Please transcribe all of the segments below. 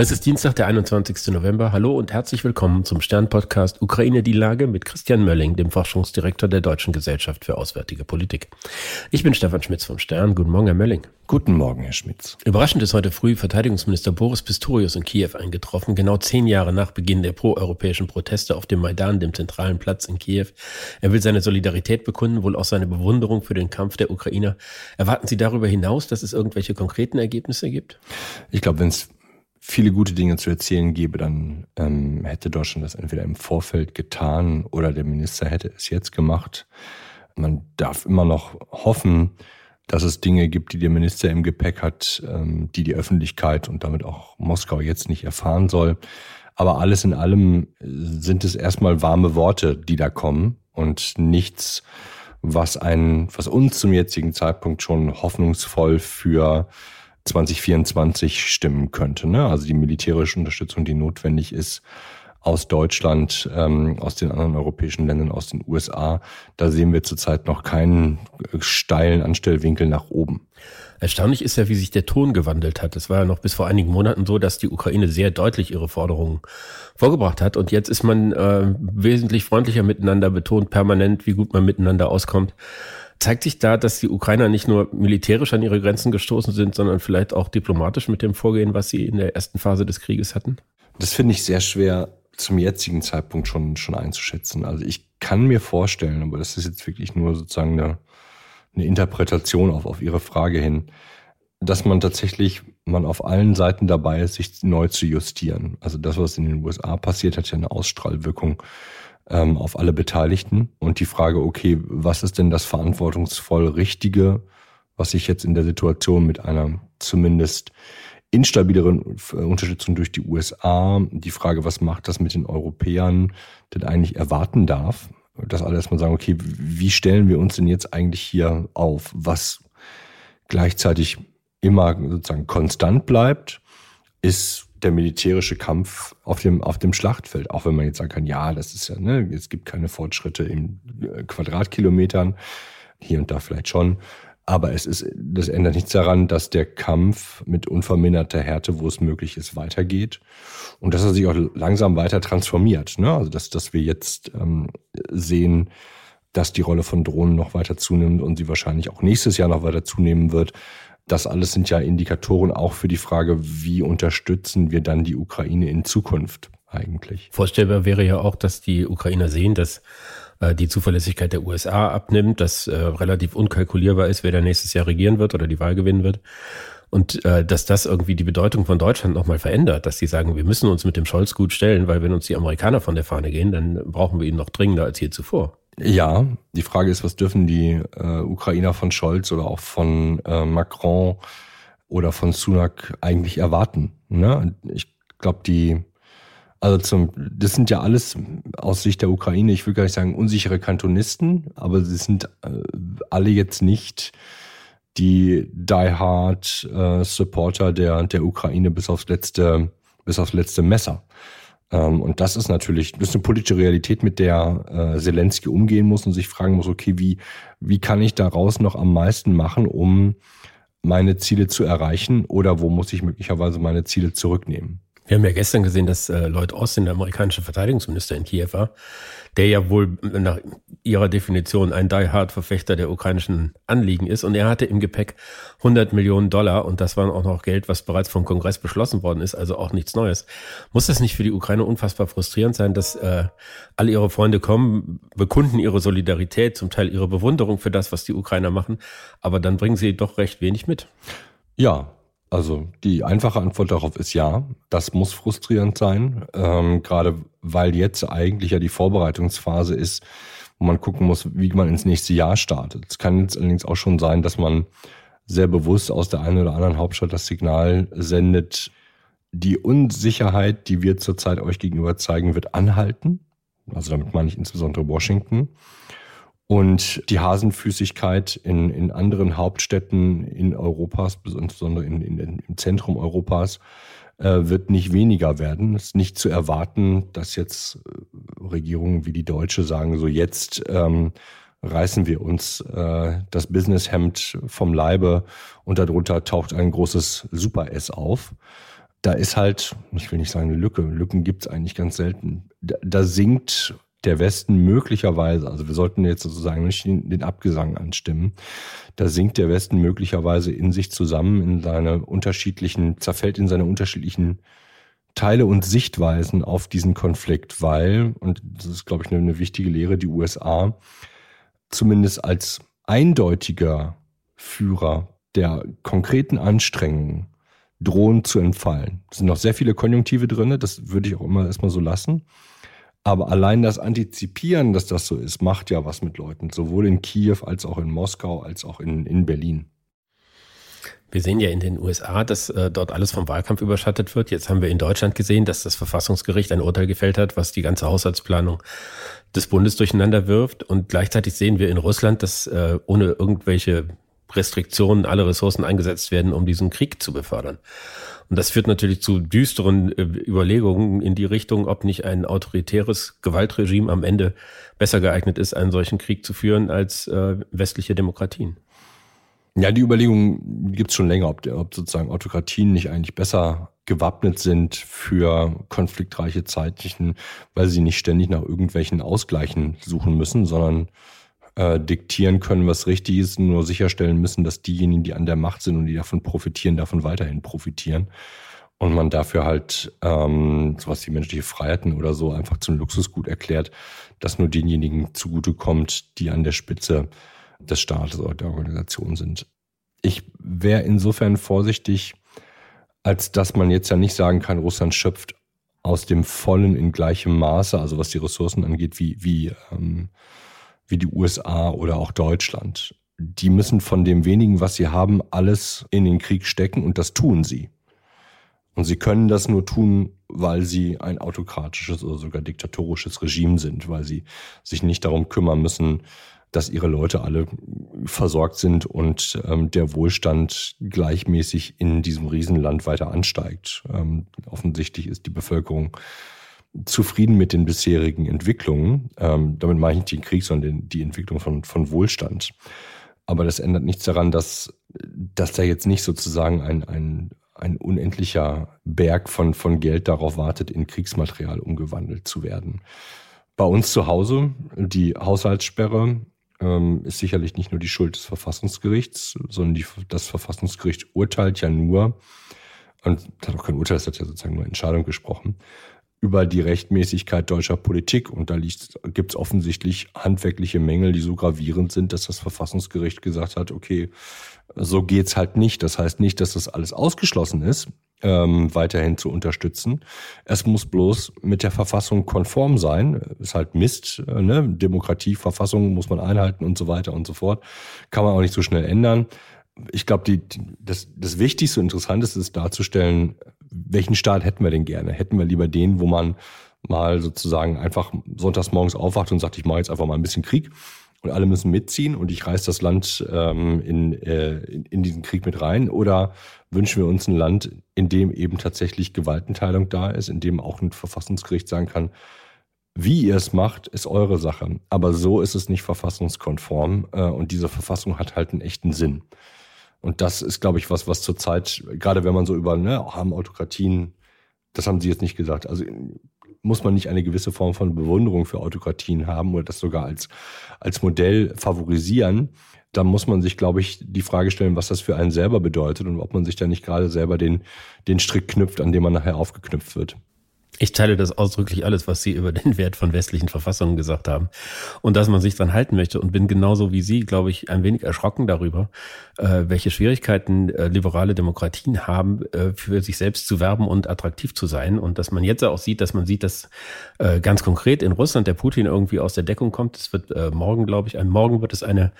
Es ist Dienstag, der 21. November. Hallo und herzlich willkommen zum Stern-Podcast Ukraine die Lage mit Christian Mölling, dem Forschungsdirektor der Deutschen Gesellschaft für Auswärtige Politik. Ich bin Stefan Schmitz vom Stern. Guten Morgen, Herr Mölling. Guten Morgen, Herr Schmitz. Überraschend ist heute früh Verteidigungsminister Boris Pistorius in Kiew eingetroffen, genau zehn Jahre nach Beginn der proeuropäischen Proteste auf dem Maidan, dem zentralen Platz in Kiew. Er will seine Solidarität bekunden, wohl auch seine Bewunderung für den Kampf der Ukrainer. Erwarten Sie darüber hinaus, dass es irgendwelche konkreten Ergebnisse gibt? Ich glaube, wenn es viele gute Dinge zu erzählen gäbe, dann ähm, hätte Deutschland das entweder im Vorfeld getan oder der Minister hätte es jetzt gemacht. Man darf immer noch hoffen, dass es Dinge gibt, die der Minister im Gepäck hat, ähm, die die Öffentlichkeit und damit auch Moskau jetzt nicht erfahren soll. Aber alles in allem sind es erstmal warme Worte, die da kommen und nichts, was einen, was uns zum jetzigen Zeitpunkt schon hoffnungsvoll für 2024 stimmen könnte. Ne? Also die militärische Unterstützung, die notwendig ist aus Deutschland, ähm, aus den anderen europäischen Ländern, aus den USA, da sehen wir zurzeit noch keinen steilen Anstellwinkel nach oben. Erstaunlich ist ja, wie sich der Ton gewandelt hat. Es war ja noch bis vor einigen Monaten so, dass die Ukraine sehr deutlich ihre Forderungen vorgebracht hat. Und jetzt ist man äh, wesentlich freundlicher miteinander, betont permanent, wie gut man miteinander auskommt. Zeigt sich da, dass die Ukrainer nicht nur militärisch an ihre Grenzen gestoßen sind, sondern vielleicht auch diplomatisch mit dem Vorgehen, was sie in der ersten Phase des Krieges hatten? Das finde ich sehr schwer zum jetzigen Zeitpunkt schon, schon einzuschätzen. Also ich kann mir vorstellen, aber das ist jetzt wirklich nur sozusagen eine, eine Interpretation auf, auf Ihre Frage hin, dass man tatsächlich, man auf allen Seiten dabei ist, sich neu zu justieren. Also das, was in den USA passiert, hat ja eine Ausstrahlwirkung ähm, auf alle Beteiligten. Und die Frage, okay, was ist denn das verantwortungsvoll Richtige, was sich jetzt in der Situation mit einer zumindest instabileren äh, Unterstützung durch die USA, die Frage, was macht das mit den Europäern, denn eigentlich erwarten darf, dass alle erstmal sagen, okay, wie stellen wir uns denn jetzt eigentlich hier auf, was gleichzeitig immer sozusagen konstant bleibt, ist der militärische Kampf auf dem, auf dem Schlachtfeld. Auch wenn man jetzt sagen kann, ja, das ist ja, ne, es gibt keine Fortschritte in äh, Quadratkilometern, hier und da vielleicht schon. Aber es ist, das ändert nichts daran, dass der Kampf mit unverminderter Härte, wo es möglich ist, weitergeht. Und dass er sich auch langsam weiter transformiert. Ne? Also dass, dass wir jetzt ähm, sehen, dass die Rolle von Drohnen noch weiter zunimmt und sie wahrscheinlich auch nächstes Jahr noch weiter zunehmen wird. Das alles sind ja Indikatoren auch für die Frage, wie unterstützen wir dann die Ukraine in Zukunft eigentlich. Vorstellbar wäre ja auch, dass die Ukrainer sehen, dass äh, die Zuverlässigkeit der USA abnimmt, dass äh, relativ unkalkulierbar ist, wer da nächstes Jahr regieren wird oder die Wahl gewinnen wird. Und äh, dass das irgendwie die Bedeutung von Deutschland nochmal verändert, dass sie sagen, wir müssen uns mit dem Scholz gut stellen, weil wenn uns die Amerikaner von der Fahne gehen, dann brauchen wir ihn noch dringender als je zuvor. Ja, die Frage ist, was dürfen die äh, Ukrainer von Scholz oder auch von äh, Macron oder von Sunak eigentlich erwarten? Ne? Ich glaube, die, also zum, das sind ja alles aus Sicht der Ukraine, ich will gar nicht sagen unsichere Kantonisten, aber sie sind äh, alle jetzt nicht die die-hard äh, Supporter der, der Ukraine bis aufs letzte, bis aufs letzte Messer. Ähm, und das ist natürlich, das ist eine politische Realität, mit der äh, Zelensky umgehen muss und sich fragen muss, okay, wie, wie kann ich daraus noch am meisten machen, um meine Ziele zu erreichen oder wo muss ich möglicherweise meine Ziele zurücknehmen? Wir haben ja gestern gesehen, dass äh, Lloyd Austin, der amerikanische Verteidigungsminister in Kiew war, der ja wohl nach ihrer Definition ein Die-Hard-Verfechter der ukrainischen Anliegen ist. Und er hatte im Gepäck 100 Millionen Dollar und das war auch noch Geld, was bereits vom Kongress beschlossen worden ist, also auch nichts Neues. Muss das nicht für die Ukraine unfassbar frustrierend sein, dass äh, alle ihre Freunde kommen, bekunden ihre Solidarität, zum Teil ihre Bewunderung für das, was die Ukrainer machen, aber dann bringen sie doch recht wenig mit? Ja, also die einfache Antwort darauf ist ja. Das muss frustrierend sein, ähm, gerade weil jetzt eigentlich ja die Vorbereitungsphase ist, wo man gucken muss, wie man ins nächste Jahr startet. Es kann jetzt allerdings auch schon sein, dass man sehr bewusst aus der einen oder anderen Hauptstadt das Signal sendet, die Unsicherheit, die wir zurzeit euch gegenüber zeigen, wird anhalten. Also damit meine ich insbesondere Washington. Und die Hasenfüßigkeit in, in anderen Hauptstädten in Europas, insbesondere in, in, im Zentrum Europas, äh, wird nicht weniger werden. Es ist nicht zu erwarten, dass jetzt äh, Regierungen wie die deutsche sagen, so jetzt ähm, reißen wir uns äh, das Businesshemd vom Leibe und darunter taucht ein großes Super-S auf. da ist halt, ich will nicht sagen eine Lücke, Lücken gibt es eigentlich ganz selten. Da, da sinkt der Westen möglicherweise, also wir sollten jetzt sozusagen nicht den, Abgesang anstimmen, da sinkt der Westen möglicherweise in sich zusammen, in seine unterschiedlichen, zerfällt in seine unterschiedlichen Teile und Sichtweisen auf diesen Konflikt, weil, und das ist, glaube ich, eine, eine wichtige Lehre, die USA zumindest als eindeutiger Führer der konkreten Anstrengungen drohen zu entfallen. Es sind noch sehr viele Konjunktive drin, das würde ich auch immer erstmal so lassen. Aber allein das Antizipieren, dass das so ist, macht ja was mit Leuten, sowohl in Kiew als auch in Moskau als auch in, in Berlin. Wir sehen ja in den USA, dass äh, dort alles vom Wahlkampf überschattet wird. Jetzt haben wir in Deutschland gesehen, dass das Verfassungsgericht ein Urteil gefällt hat, was die ganze Haushaltsplanung des Bundes durcheinander wirft. Und gleichzeitig sehen wir in Russland, dass äh, ohne irgendwelche Restriktionen alle Ressourcen eingesetzt werden, um diesen Krieg zu befördern. Und das führt natürlich zu düsteren äh, Überlegungen in die Richtung, ob nicht ein autoritäres Gewaltregime am Ende besser geeignet ist, einen solchen Krieg zu führen als äh, westliche Demokratien. Ja, die Überlegung gibt es schon länger, ob, ob sozusagen Autokratien nicht eigentlich besser gewappnet sind für konfliktreiche Zeiten, weil sie nicht ständig nach irgendwelchen Ausgleichen suchen müssen, sondern äh, diktieren können, was richtig ist, nur sicherstellen müssen, dass diejenigen, die an der Macht sind und die davon profitieren, davon weiterhin profitieren. Und man dafür halt ähm, sowas wie menschliche Freiheiten oder so einfach zum Luxusgut erklärt, dass nur denjenigen zugutekommt, die an der Spitze des Staates oder der Organisation sind. Ich wäre insofern vorsichtig, als dass man jetzt ja nicht sagen kann, Russland schöpft aus dem Vollen in gleichem Maße, also was die Ressourcen angeht, wie, wie ähm, wie die USA oder auch Deutschland. Die müssen von dem wenigen, was sie haben, alles in den Krieg stecken und das tun sie. Und sie können das nur tun, weil sie ein autokratisches oder sogar diktatorisches Regime sind, weil sie sich nicht darum kümmern müssen, dass ihre Leute alle versorgt sind und ähm, der Wohlstand gleichmäßig in diesem Riesenland weiter ansteigt. Ähm, offensichtlich ist die Bevölkerung zufrieden mit den bisherigen Entwicklungen. Ähm, damit meine ich nicht den Krieg, sondern die Entwicklung von, von Wohlstand. Aber das ändert nichts daran, dass, dass da jetzt nicht sozusagen ein, ein, ein unendlicher Berg von, von Geld darauf wartet, in Kriegsmaterial umgewandelt zu werden. Bei uns zu Hause, die Haushaltssperre ähm, ist sicherlich nicht nur die Schuld des Verfassungsgerichts, sondern die, das Verfassungsgericht urteilt ja nur, und hat auch kein Urteil, es hat ja sozusagen nur Entscheidung gesprochen, über die Rechtmäßigkeit deutscher Politik. Und da gibt es offensichtlich handwerkliche Mängel, die so gravierend sind, dass das Verfassungsgericht gesagt hat, okay, so geht's halt nicht. Das heißt nicht, dass das alles ausgeschlossen ist, ähm, weiterhin zu unterstützen. Es muss bloß mit der Verfassung konform sein. Ist halt Mist, äh, ne? Demokratie, Verfassung muss man einhalten und so weiter und so fort. Kann man auch nicht so schnell ändern ich glaube, die, das, das Wichtigste und Interessanteste ist darzustellen, welchen Staat hätten wir denn gerne? Hätten wir lieber den, wo man mal sozusagen einfach sonntags morgens aufwacht und sagt, ich mache jetzt einfach mal ein bisschen Krieg und alle müssen mitziehen und ich reiß das Land ähm, in, äh, in diesen Krieg mit rein? Oder wünschen wir uns ein Land, in dem eben tatsächlich Gewaltenteilung da ist, in dem auch ein Verfassungsgericht sagen kann, wie ihr es macht, ist eure Sache. Aber so ist es nicht verfassungskonform äh, und diese Verfassung hat halt einen echten Sinn. Und das ist, glaube ich, was, was zurzeit, gerade wenn man so über, ne, haben Autokratien, das haben Sie jetzt nicht gesagt. Also muss man nicht eine gewisse Form von Bewunderung für Autokratien haben oder das sogar als, als Modell favorisieren, dann muss man sich, glaube ich, die Frage stellen, was das für einen selber bedeutet und ob man sich da nicht gerade selber den, den Strick knüpft, an dem man nachher aufgeknüpft wird. Ich teile das ausdrücklich alles, was Sie über den Wert von westlichen Verfassungen gesagt haben und dass man sich dran halten möchte und bin genauso wie Sie, glaube ich, ein wenig erschrocken darüber, äh, welche Schwierigkeiten äh, liberale Demokratien haben, äh, für sich selbst zu werben und attraktiv zu sein und dass man jetzt auch sieht, dass man sieht, dass ganz konkret in Russland der Putin irgendwie aus der Deckung kommt. Es wird morgen, glaube ich, morgen wird es eine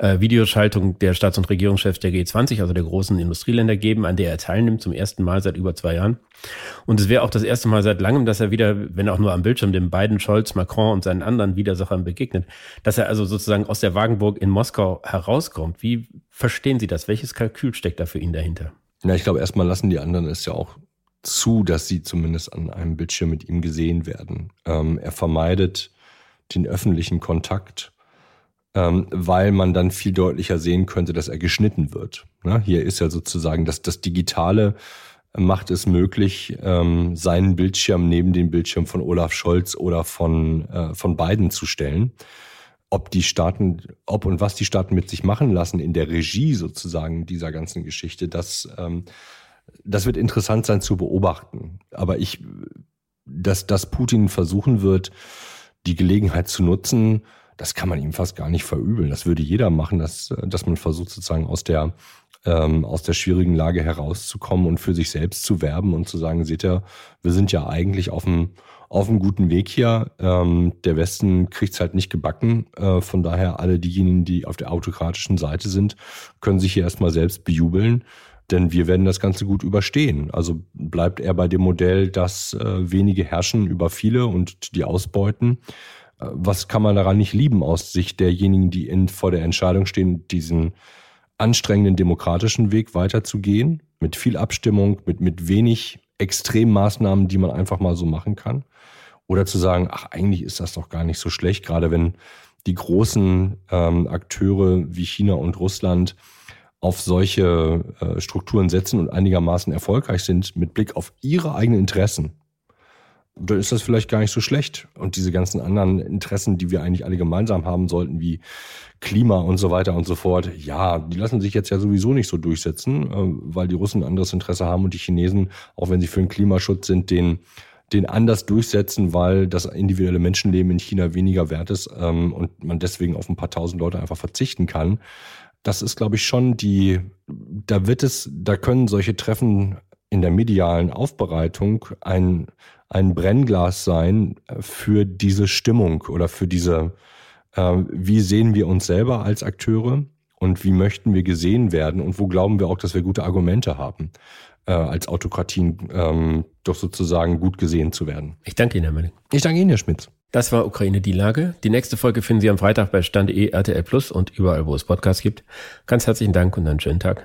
Videoschaltung der Staats- und Regierungschefs der G20, also der großen Industrieländer geben, an der er teilnimmt zum ersten Mal seit über zwei Jahren. Und es wäre auch das erste Mal seit langem, dass er wieder, wenn auch nur am Bildschirm, dem beiden Scholz, Macron und seinen anderen Widersachern begegnet, dass er also sozusagen aus der Wagenburg in Moskau herauskommt. Wie verstehen Sie das? Welches Kalkül steckt da für ihn dahinter? Ja, ich glaube, erstmal lassen die anderen es ja auch zu, dass sie zumindest an einem Bildschirm mit ihm gesehen werden. Ähm, er vermeidet den öffentlichen Kontakt, ähm, weil man dann viel deutlicher sehen könnte, dass er geschnitten wird. Ne? Hier ist ja sozusagen das, das Digitale macht es möglich, ähm, seinen Bildschirm neben den Bildschirm von Olaf Scholz oder von, äh, von Biden zu stellen. Ob die Staaten, ob und was die Staaten mit sich machen lassen in der Regie sozusagen dieser ganzen Geschichte, das, ähm, das wird interessant sein zu beobachten. Aber ich, dass, dass Putin versuchen wird, die Gelegenheit zu nutzen, das kann man ihm fast gar nicht verübeln. Das würde jeder machen, dass, dass man versucht sozusagen aus der ähm, aus der schwierigen Lage herauszukommen und für sich selbst zu werben und zu sagen, seht ihr, wir sind ja eigentlich auf einem auf einem guten Weg hier. Ähm, der Westen kriegt es halt nicht gebacken. Äh, von daher alle diejenigen, die auf der autokratischen Seite sind, können sich hier erstmal selbst bejubeln, denn wir werden das Ganze gut überstehen. Also bleibt er bei dem Modell, dass äh, wenige herrschen über viele und die ausbeuten. Äh, was kann man daran nicht lieben aus Sicht derjenigen, die in, vor der Entscheidung stehen, diesen anstrengenden demokratischen Weg weiterzugehen, mit viel Abstimmung, mit, mit wenig Extremmaßnahmen, die man einfach mal so machen kann. Oder zu sagen, ach, eigentlich ist das doch gar nicht so schlecht, gerade wenn die großen ähm, Akteure wie China und Russland auf solche äh, Strukturen setzen und einigermaßen erfolgreich sind mit Blick auf ihre eigenen Interessen dann ist das vielleicht gar nicht so schlecht. Und diese ganzen anderen Interessen, die wir eigentlich alle gemeinsam haben sollten, wie Klima und so weiter und so fort, ja, die lassen sich jetzt ja sowieso nicht so durchsetzen, äh, weil die Russen ein anderes Interesse haben und die Chinesen, auch wenn sie für den Klimaschutz sind, den den anders durchsetzen, weil das individuelle Menschenleben in China weniger wert ist ähm, und man deswegen auf ein paar tausend Leute einfach verzichten kann. Das ist, glaube ich, schon die, da wird es, da können solche Treffen in der medialen Aufbereitung ein, ein Brennglas sein für diese Stimmung oder für diese, äh, wie sehen wir uns selber als Akteure und wie möchten wir gesehen werden und wo glauben wir auch, dass wir gute Argumente haben, äh, als Autokratien ähm, doch sozusagen gut gesehen zu werden. Ich danke Ihnen, Herr Mölling. Ich danke Ihnen, Herr Schmitz. Das war Ukraine die Lage. Die nächste Folge finden Sie am Freitag bei Stand.de, RTL Plus und überall, wo es Podcasts gibt. Ganz herzlichen Dank und einen schönen Tag.